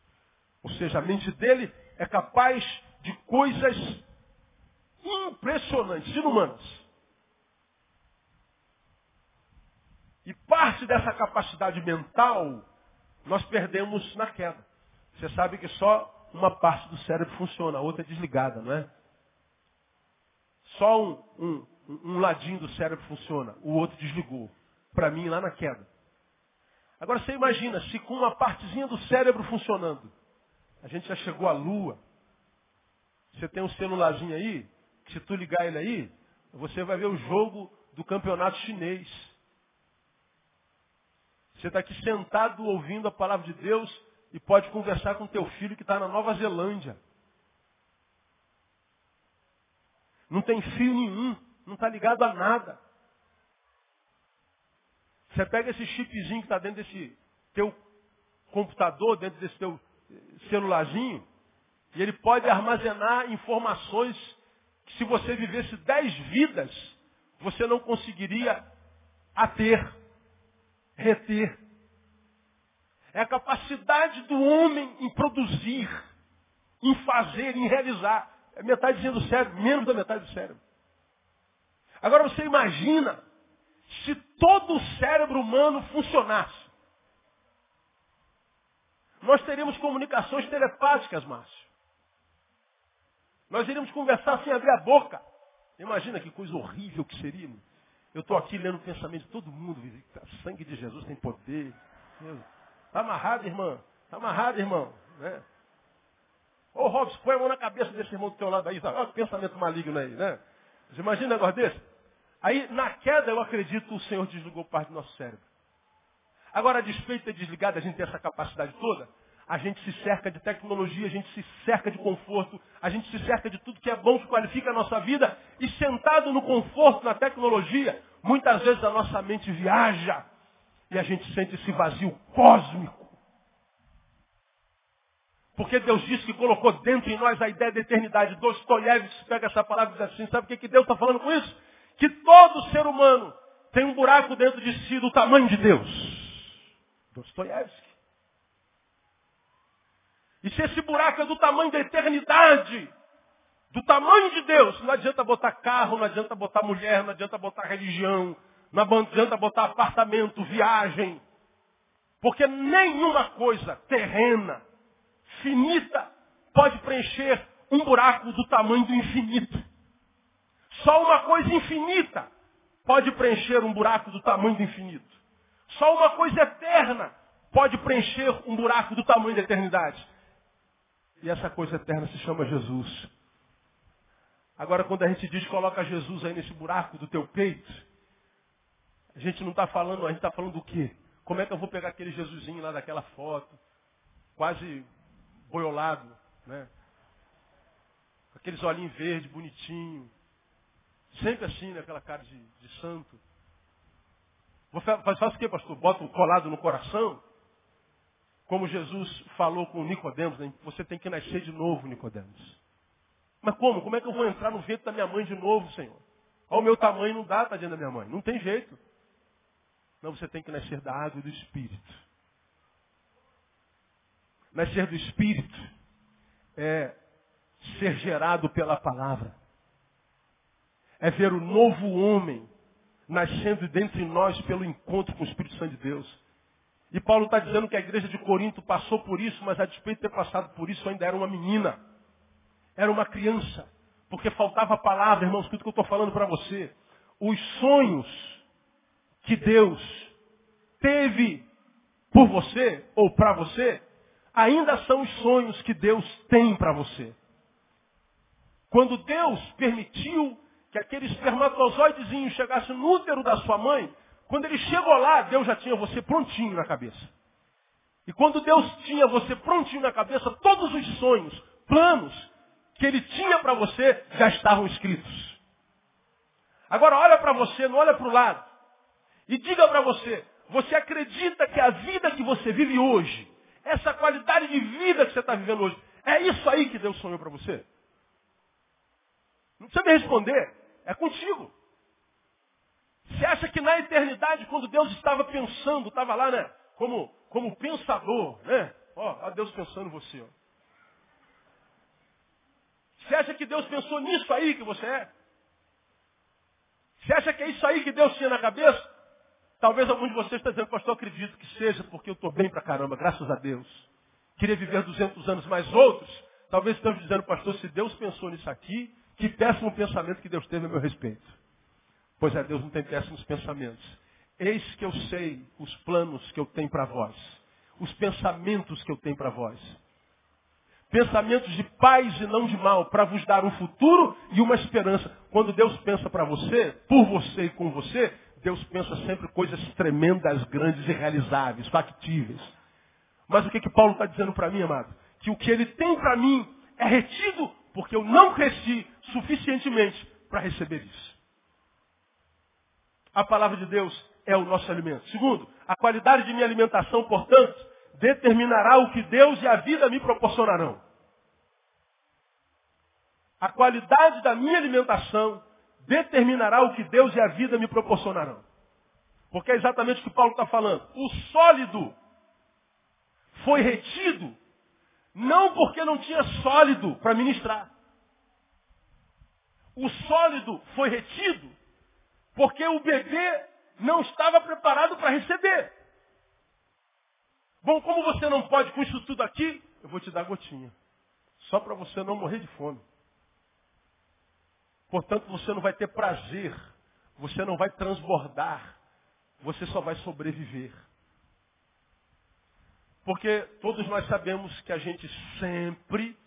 Ou seja, a mente dele é capaz de coisas impressionantes, inumanas. E parte dessa capacidade mental nós perdemos na queda. Você sabe que só uma parte do cérebro funciona, a outra é desligada, não é? Só um, um, um ladinho do cérebro funciona, o outro desligou. Para mim, lá na queda. Agora você imagina, se com uma partezinha do cérebro funcionando, a gente já chegou à lua, você tem um celularzinho aí, que se tu ligar ele aí, você vai ver o jogo do campeonato chinês. Você está aqui sentado ouvindo a palavra de Deus e pode conversar com teu filho que está na Nova Zelândia. Não tem fio nenhum, não está ligado a nada. Você pega esse chipzinho que está dentro desse teu computador, dentro desse teu celularzinho, E ele pode armazenar informações que se você vivesse dez vidas, você não conseguiria ater, reter. É a capacidade do homem em produzir, em fazer, em realizar. É metadezinha do cérebro, menos da metade do cérebro. Agora você imagina se todo o cérebro humano funcionasse. Nós teríamos comunicações telepáticas, Márcio. Nós iríamos conversar sem abrir a boca. Imagina que coisa horrível que seria. Eu estou aqui lendo o pensamento de todo mundo. O sangue de Jesus tem poder. Está amarrado, irmã. Está amarrado, irmão. Né? Ô Robson, põe a mão na cabeça desse irmão do teu lado aí. Olha que pensamento maligno aí, né? Você imagina um negócio desse? Aí, na queda, eu acredito, o Senhor desligou parte do nosso cérebro. Agora, a despeito de desligado, a gente tem essa capacidade toda, a gente se cerca de tecnologia, a gente se cerca de conforto, a gente se cerca de tudo que é bom, que qualifica a nossa vida, e sentado no conforto, na tecnologia, muitas vezes a nossa mente viaja e a gente sente esse vazio cósmico. Porque Deus disse que colocou dentro de nós a ideia da eternidade. Dostoiévski pega essa palavra e diz assim, sabe o que, que Deus está falando com isso? Que todo ser humano tem um buraco dentro de si do tamanho de Deus. Dostoiévski. E se esse buraco é do tamanho da eternidade, do tamanho de Deus, não adianta botar carro, não adianta botar mulher, não adianta botar religião, não adianta botar apartamento, viagem. Porque nenhuma coisa terrena, finita, pode preencher um buraco do tamanho do infinito. Só uma coisa infinita pode preencher um buraco do tamanho do infinito. Só uma coisa eterna pode preencher um buraco do tamanho da eternidade. E essa coisa eterna se chama Jesus. Agora, quando a gente diz coloca Jesus aí nesse buraco do teu peito, a gente não está falando, a gente está falando do quê? Como é que eu vou pegar aquele Jesusinho lá daquela foto, quase boiolado, né? Aqueles olhinhos verdes, bonitinho. Sempre assim, né? aquela cara de, de santo. Vou faz o quê, pastor? Bota um colado no coração? Como Jesus falou com Nicodemos, né? você tem que nascer de novo, Nicodemos. Mas como? Como é que eu vou entrar no ventre da minha mãe de novo, Senhor? Ao meu tamanho não dá, tadinha da minha mãe. Não tem jeito. Não, você tem que nascer da água e do Espírito. Nascer do Espírito é ser gerado pela palavra. É ver o novo homem nascendo dentro de nós pelo encontro com o Espírito Santo de Deus. E Paulo está dizendo que a igreja de Corinto passou por isso, mas a despeito de ter passado por isso, ainda era uma menina. Era uma criança. Porque faltava palavra, irmãos, tudo que eu estou falando para você. Os sonhos que Deus teve por você ou para você, ainda são os sonhos que Deus tem para você. Quando Deus permitiu que aquele espermatozoidezinho chegasse no útero da sua mãe, quando ele chegou lá, Deus já tinha você prontinho na cabeça. E quando Deus tinha você prontinho na cabeça, todos os sonhos, planos que ele tinha para você já estavam escritos. Agora olha para você, não olha para o lado. E diga para você, você acredita que a vida que você vive hoje, essa qualidade de vida que você está vivendo hoje, é isso aí que Deus sonhou para você? Não precisa me responder, é contigo. Você acha que na eternidade, quando Deus estava pensando, estava lá, né? Como, como pensador, né? Ó, ó Deus pensando em você, ó. Você acha que Deus pensou nisso aí que você é? Você acha que é isso aí que Deus tinha na cabeça? Talvez algum de vocês esteja dizendo, pastor, acredito que seja, porque eu estou bem pra caramba, graças a Deus. Queria viver 200 anos mais outros. Talvez estejam dizendo, pastor, se Deus pensou nisso aqui, que péssimo pensamento que Deus teve a meu respeito. Pois é, Deus não tem péssimos pensamentos. Eis que eu sei os planos que eu tenho para vós. Os pensamentos que eu tenho para vós. Pensamentos de paz e não de mal, para vos dar um futuro e uma esperança. Quando Deus pensa para você, por você e com você, Deus pensa sempre coisas tremendas, grandes e realizáveis, factíveis. Mas o que, que Paulo está dizendo para mim, amado? Que o que ele tem para mim é retido porque eu não cresci suficientemente para receber isso. A palavra de Deus é o nosso alimento. Segundo, a qualidade de minha alimentação, portanto, determinará o que Deus e a vida me proporcionarão. A qualidade da minha alimentação determinará o que Deus e a vida me proporcionarão. Porque é exatamente o que Paulo está falando. O sólido foi retido, não porque não tinha sólido para ministrar. O sólido foi retido porque o bebê não estava preparado para receber. Bom, como você não pode com isso tudo aqui, eu vou te dar gotinha. Só para você não morrer de fome. Portanto, você não vai ter prazer. Você não vai transbordar. Você só vai sobreviver. Porque todos nós sabemos que a gente sempre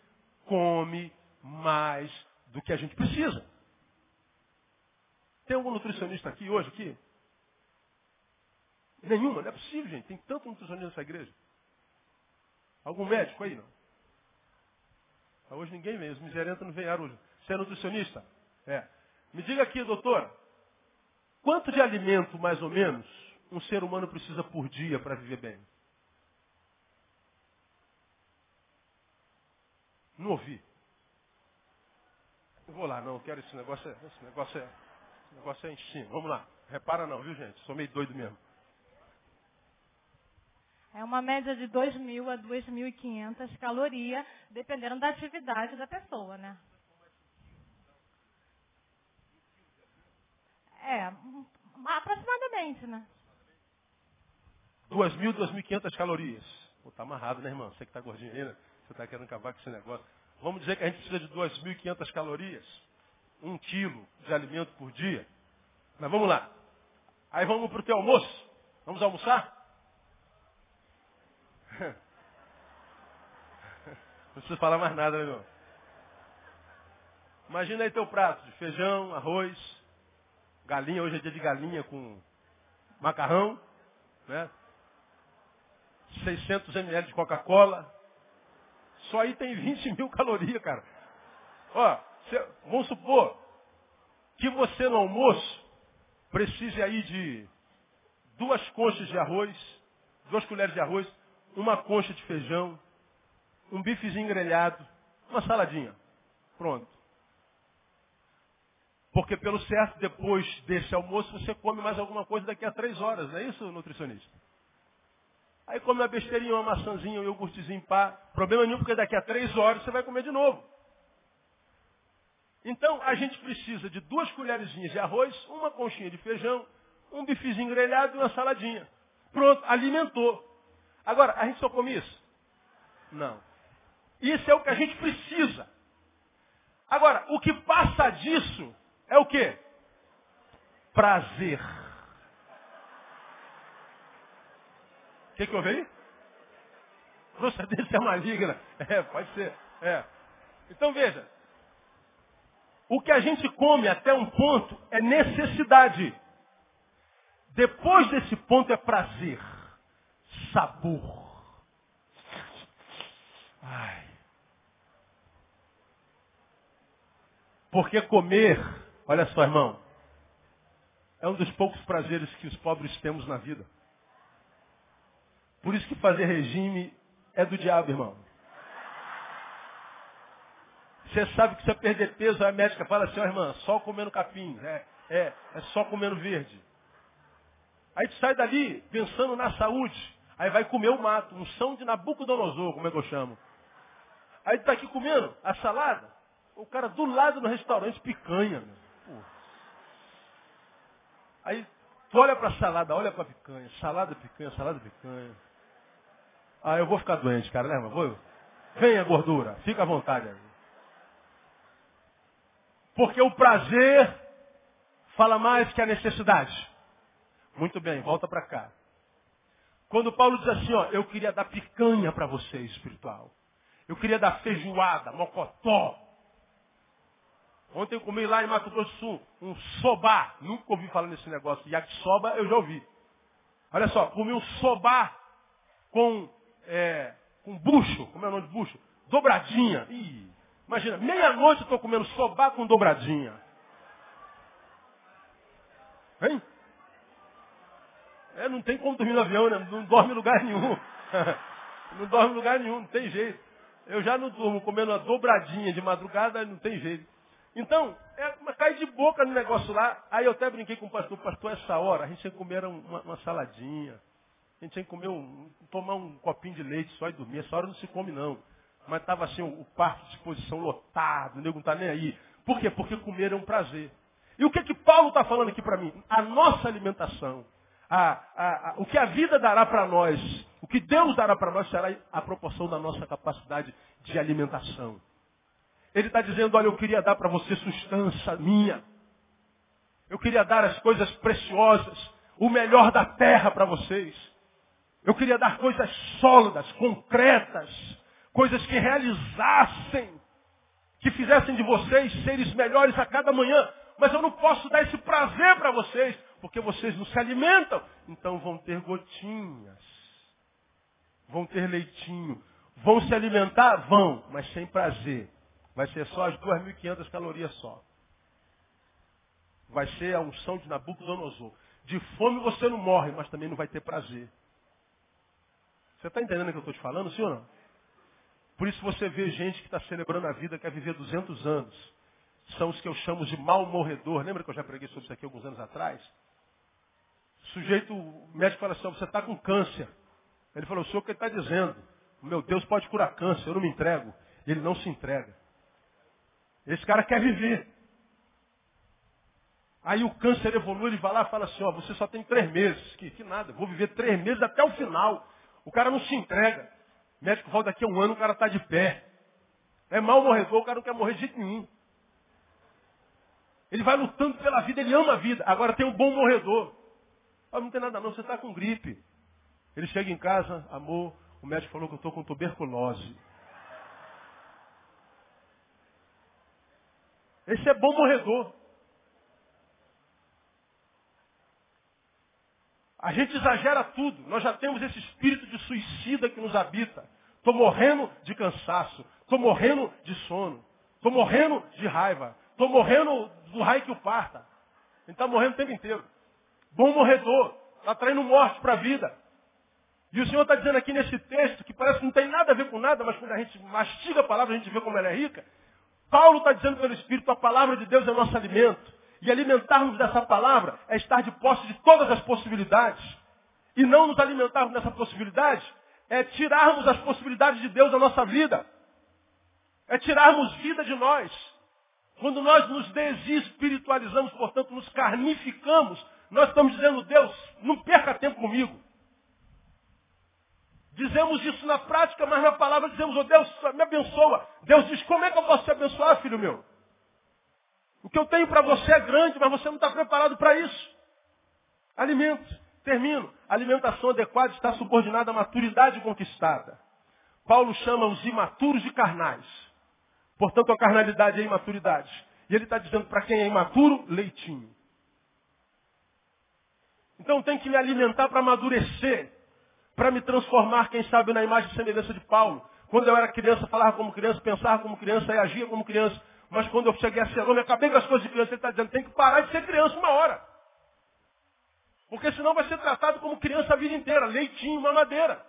come mais do que a gente precisa. Tem algum nutricionista aqui hoje? Aqui? Nenhuma, não é possível, gente. Tem tanto nutricionista nessa igreja. Algum médico aí, não? Hoje ninguém vem, os miserentos não vieram hoje. Você é nutricionista? É. Me diga aqui, doutora, quanto de alimento, mais ou menos, um ser humano precisa por dia para viver bem? Não ouvi. Não vou lá, não, quero esse negócio, é, esse negócio é, esse negócio é em. Vamos lá. Repara não, viu gente? Sou meio doido mesmo. É uma média de 2.000 a 2.500 calorias, dependendo da atividade da pessoa, né? É, aproximadamente, né? 2.000, 2.500 calorias. Pô, tá amarrado, né, irmão? Você que tá gordinho aí, né? Você tá querendo acabar com esse negócio. Vamos dizer que a gente precisa de 2.500 calorias. Um quilo de alimento por dia. Mas vamos lá. Aí vamos para o teu almoço. Vamos almoçar? Não precisa falar mais nada, né, irmão? Imagina aí teu prato de feijão, arroz, galinha, hoje é dia de galinha com macarrão, né? 600 ml de Coca-Cola. Só aí tem 20 mil calorias, cara. Ó, cê, vamos supor que você no almoço precise aí de duas conchas de arroz, duas colheres de arroz, uma concha de feijão, um bifezinho grelhado, uma saladinha. Pronto. Porque pelo certo, depois desse almoço, você come mais alguma coisa daqui a três horas, não é isso, nutricionista? Aí come uma besteirinha, uma maçãzinha, um iogurtezinho, pá. Problema nenhum, porque daqui a três horas você vai comer de novo. Então, a gente precisa de duas colherzinhas de arroz, uma conchinha de feijão, um bifezinho grelhado e uma saladinha. Pronto, alimentou. Agora, a gente só come isso? Não. Isso é o que a gente precisa. Agora, o que passa disso é o quê? Prazer. O que, que houve aí? Procedência maligna. É, pode ser. É. Então veja. O que a gente come até um ponto é necessidade. Depois desse ponto é prazer sabor. Ai. Porque comer, olha só, irmão, é um dos poucos prazeres que os pobres temos na vida. Por isso que fazer regime é do diabo, irmão. Você sabe que você perder peso, a médica fala assim, ó oh, irmã, só comendo capim, é, é, é só comendo verde. Aí tu sai dali pensando na saúde. Aí vai comer o mato, um são de Nabucodonosor, como é que eu chamo. Aí tá aqui comendo a salada, o cara do lado no restaurante, picanha. Meu. Aí tu olha para a salada, olha para a picanha, salada, picanha, salada, picanha. Ah, eu vou ficar doente, cara, né, Vou... Venha, gordura, fica à vontade. Porque o prazer fala mais que a necessidade. Muito bem, volta para cá. Quando Paulo diz assim, ó, eu queria dar picanha para você espiritual. Eu queria dar feijoada, mocotó. Ontem eu comi lá em Mato Grosso do Sul um sobá. Nunca ouvi falar nesse negócio. Yakisoba eu já ouvi. Olha só, comi um sobá com, é, com bucho. Como é o nome de bucho? Dobradinha. Ih, imagina, meia-noite eu estou comendo sobá com dobradinha. Hein? É, não tem como dormir no avião, né? Não dorme em lugar nenhum. não dorme em lugar nenhum, não tem jeito. Eu já não durmo comendo uma dobradinha de madrugada, não tem jeito. Então, é, cai de boca no negócio lá. Aí eu até brinquei com o pastor, pastor, essa hora a gente tinha que comer uma, uma saladinha. A gente tinha que comer um, tomar um copinho de leite só e dormir. Essa hora não se come não. Mas estava assim, o, parque de exposição lotado, o nego não está nem aí. Por quê? Porque comer é um prazer. E o que que Paulo está falando aqui para mim? A nossa alimentação, a, a, a, o que a vida dará para nós, o que Deus dará para nós será a proporção da nossa capacidade de alimentação. Ele está dizendo, olha, eu queria dar para você sustância minha. Eu queria dar as coisas preciosas, o melhor da terra para vocês. Eu queria dar coisas sólidas, concretas, coisas que realizassem, que fizessem de vocês seres melhores a cada manhã. Mas eu não posso dar esse prazer para vocês, porque vocês não se alimentam. Então vão ter gotinhas, vão ter leitinho, vão se alimentar? Vão, mas sem prazer. Vai ser só as 2.500 calorias só. Vai ser a unção de Nabucodonosor. De fome você não morre, mas também não vai ter prazer. Você está entendendo o que eu estou te falando, ou não? Por isso você vê gente que está celebrando a vida, quer viver 200 anos. São os que eu chamo de mal morredor. Lembra que eu já preguei sobre isso aqui alguns anos atrás? O sujeito, o médico fala assim, você está com câncer. Ele falou, o senhor que está dizendo? Meu Deus pode curar câncer, eu não me entrego. Ele não se entrega. Esse cara quer viver. Aí o câncer evolui, ele vai lá e fala assim, ó, você só tem três meses. Que, que nada, vou viver três meses até o final. O cara não se entrega. Médico volta daqui a um ano, o cara está de pé. É mal morredor, o cara não quer morrer de jeito nenhum. Ele vai lutando pela vida, ele ama a vida. Agora tem um bom morredor. Ah, não tem nada não, você está com gripe. Ele chega em casa, amor, o médico falou que eu estou com tuberculose. Esse é bom morredor. A gente exagera tudo. Nós já temos esse espírito de suicida que nos habita. Estou morrendo de cansaço. Estou morrendo de sono. Estou morrendo de raiva. Estou morrendo do raio que o parta. Gente está morrendo o tempo inteiro. Bom morredor. Está traindo morte para a vida. E o Senhor está dizendo aqui nesse texto, que parece que não tem nada a ver com nada, mas quando a gente mastiga a palavra, a gente vê como ela é rica. Paulo está dizendo pelo Espírito, a palavra de Deus é nosso alimento. E alimentarmos dessa palavra é estar de posse de todas as possibilidades. E não nos alimentarmos dessa possibilidade é tirarmos as possibilidades de Deus da nossa vida. É tirarmos vida de nós. Quando nós nos desespiritualizamos, portanto, nos carnificamos, nós estamos dizendo, Deus, não perca tempo comigo. Dizemos isso na prática, mas na palavra dizemos, oh Deus, me abençoa. Deus diz, como é que eu posso te abençoar, filho meu? O que eu tenho para você é grande, mas você não está preparado para isso. Alimento. Termino. Alimentação adequada está subordinada à maturidade conquistada. Paulo chama os imaturos de carnais. Portanto, a carnalidade é a imaturidade. E ele está dizendo para quem é imaturo, leitinho. Então tem que me alimentar para amadurecer para me transformar, quem sabe, na imagem e semelhança de Paulo. Quando eu era criança, falava como criança, pensava como criança e agia como criança. Mas quando eu cheguei a ser homem, acabei com as coisas de criança. Ele está dizendo, tem que parar de ser criança uma hora. Porque senão vai ser tratado como criança a vida inteira, leitinho, mamadeira.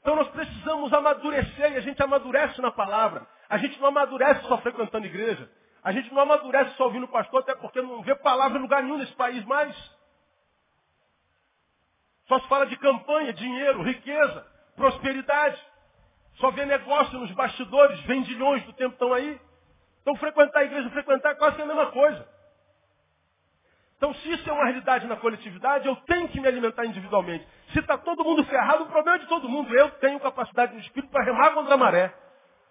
Então nós precisamos amadurecer e a gente amadurece na palavra. A gente não amadurece só frequentando igreja. A gente não amadurece só ouvindo pastor, até porque não vê palavra em lugar nenhum nesse país mais. Só se fala de campanha, dinheiro, riqueza, prosperidade. Só vê negócio nos bastidores, vendilhões do tempo estão aí. Então frequentar a igreja, frequentar é quase a mesma coisa. Então se isso é uma realidade na coletividade, eu tenho que me alimentar individualmente. Se está todo mundo ferrado, o problema é de todo mundo. Eu tenho capacidade no espírito para remar contra a maré.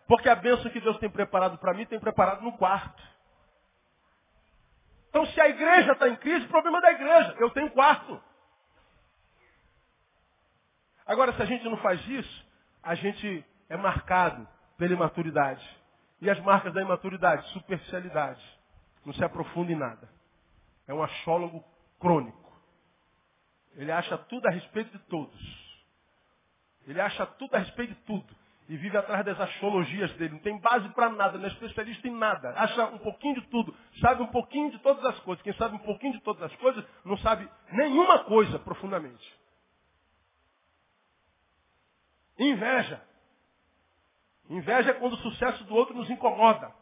Porque a bênção que Deus tem preparado para mim, tem preparado no quarto. Então se a igreja está em crise, o problema é da igreja. Eu tenho quarto. Agora, se a gente não faz isso, a gente é marcado pela imaturidade. E as marcas da imaturidade? Superficialidade. Não se aprofunda em nada. É um achólogo crônico. Ele acha tudo a respeito de todos. Ele acha tudo a respeito de tudo. E vive atrás das astrologias dele. Não tem base para nada, não é especialista em nada. Acha um pouquinho de tudo. Sabe um pouquinho de todas as coisas. Quem sabe um pouquinho de todas as coisas, não sabe nenhuma coisa profundamente. Inveja. Inveja é quando o sucesso do outro nos incomoda.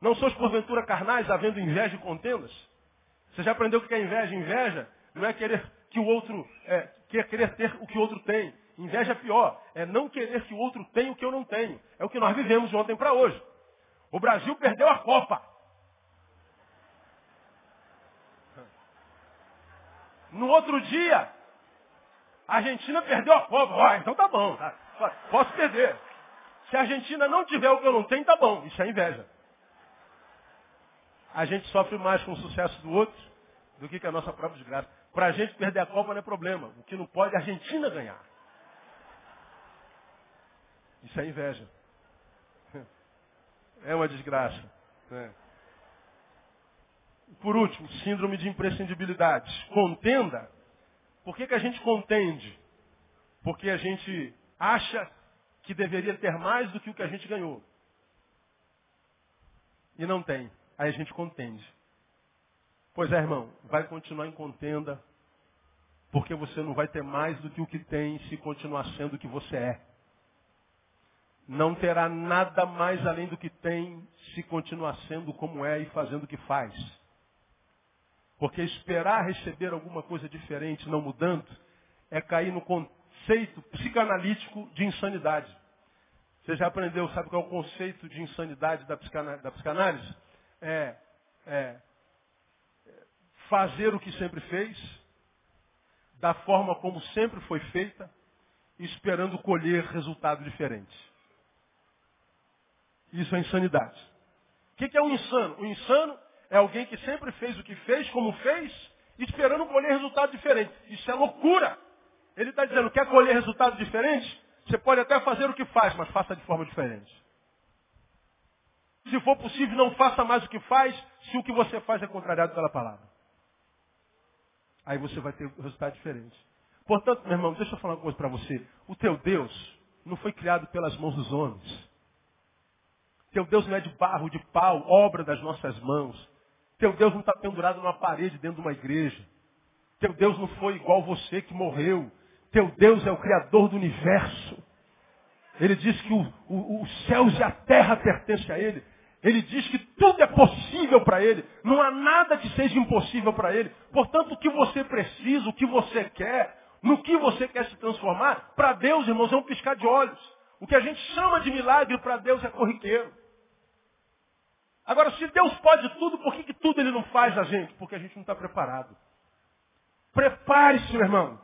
Não sois porventura carnais, havendo inveja e contendas? Você já aprendeu o que é inveja? Inveja não é querer que o outro, é, querer ter o que o outro tem. Inveja é pior, é não querer que o outro tenha o que eu não tenho. É o que nós vivemos de ontem para hoje. O Brasil perdeu a Copa. No outro dia, a Argentina perdeu a Copa. Ah, então tá bom. Tá. Posso perder. Se a Argentina não tiver o que eu não tenho, tá bom. Isso é inveja. A gente sofre mais com o sucesso do outro do que com a nossa própria desgraça. Para a gente perder a Copa não é problema. O que não pode é a Argentina ganhar. Isso é inveja. É uma desgraça. É. Por último, síndrome de imprescindibilidade. Contenda. Por que, que a gente contende? Porque a gente acha que deveria ter mais do que o que a gente ganhou. E não tem. Aí a gente contende. Pois é, irmão, vai continuar em contenda, porque você não vai ter mais do que o que tem se continuar sendo o que você é. Não terá nada mais além do que tem se continuar sendo como é e fazendo o que faz. Porque esperar receber alguma coisa diferente, não mudando, é cair no conceito psicanalítico de insanidade. Você já aprendeu, sabe qual é o conceito de insanidade da, psicanálise? É, é fazer o que sempre fez, da forma como sempre foi feita, esperando colher resultado diferente. Isso é insanidade. O que é um insano? O insano é alguém que sempre fez o que fez, como fez, esperando colher resultado diferente. Isso é loucura. Ele está dizendo, quer colher resultado diferente? Você pode até fazer o que faz, mas faça de forma diferente. Se for possível, não faça mais o que faz, se o que você faz é contrariado pela palavra. Aí você vai ter um resultado diferente. Portanto, meu irmão, deixa eu falar uma coisa para você. O teu Deus não foi criado pelas mãos dos homens. Teu Deus não é de barro, de pau, obra das nossas mãos. Teu Deus não está pendurado numa parede dentro de uma igreja. Teu Deus não foi igual você que morreu. Teu Deus é o Criador do universo. Ele diz que o, o, os céus e a terra pertencem a Ele. Ele diz que tudo é possível para Ele. Não há nada que seja impossível para Ele. Portanto, o que você precisa, o que você quer, no que você quer se transformar, para Deus, irmãos, é um piscar de olhos. O que a gente chama de milagre para Deus é corriqueiro. Agora, se Deus pode tudo, por que, que tudo Ele não faz a gente? Porque a gente não está preparado. Prepare-se, meu irmão.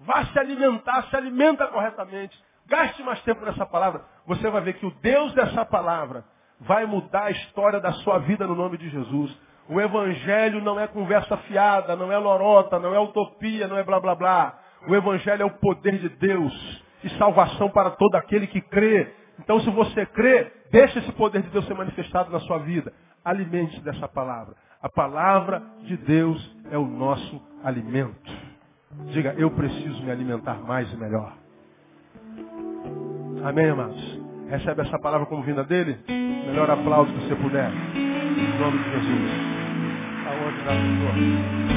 Vá se alimentar, se alimenta corretamente. Gaste mais tempo nessa palavra. Você vai ver que o Deus dessa palavra vai mudar a história da sua vida no nome de Jesus. O Evangelho não é conversa fiada, não é lorota, não é utopia, não é blá blá blá. O Evangelho é o poder de Deus e salvação para todo aquele que crê. Então, se você crê, deixe esse poder de Deus ser manifestado na sua vida. Alimente-se dessa palavra. A palavra de Deus é o nosso alimento. Diga, eu preciso me alimentar mais e melhor. Amém, amados? Recebe essa palavra como vinda dele? Melhor aplauso que você puder. Em nome de Jesus. Aonde dá Senhor?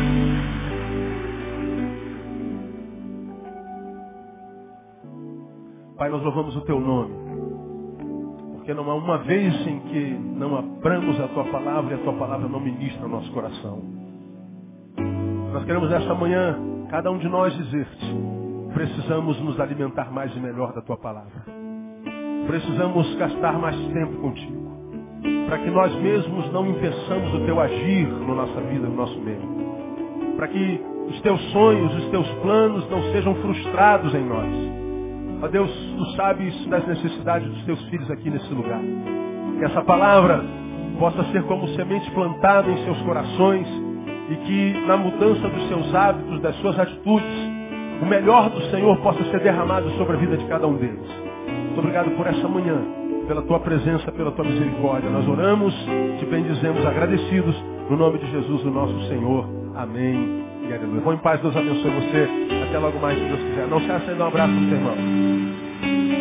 Pai, nós louvamos o teu nome. Porque não há uma vez em que não abramos a tua palavra e a tua palavra não ministra o nosso coração. Nós queremos esta manhã, cada um de nós dizer-te, precisamos nos alimentar mais e melhor da tua palavra. Precisamos gastar mais tempo contigo. Para que nós mesmos não impeçamos o teu agir na nossa vida, no nosso meio. Para que os teus sonhos, os teus planos não sejam frustrados em nós. Ó Deus, tu sabes das necessidades dos teus filhos aqui nesse lugar. Que essa palavra possa ser como semente plantada em seus corações e que na mudança dos seus hábitos, das suas atitudes, o melhor do Senhor possa ser derramado sobre a vida de cada um deles. Muito obrigado por essa manhã, pela tua presença, pela tua misericórdia. Nós oramos, te bendizemos agradecidos, no nome de Jesus, o nosso Senhor. Amém e aleluia. Vão em paz, Deus abençoe você. Até logo mais, se Deus quiser. Não se ainda um abraço no seu irmão.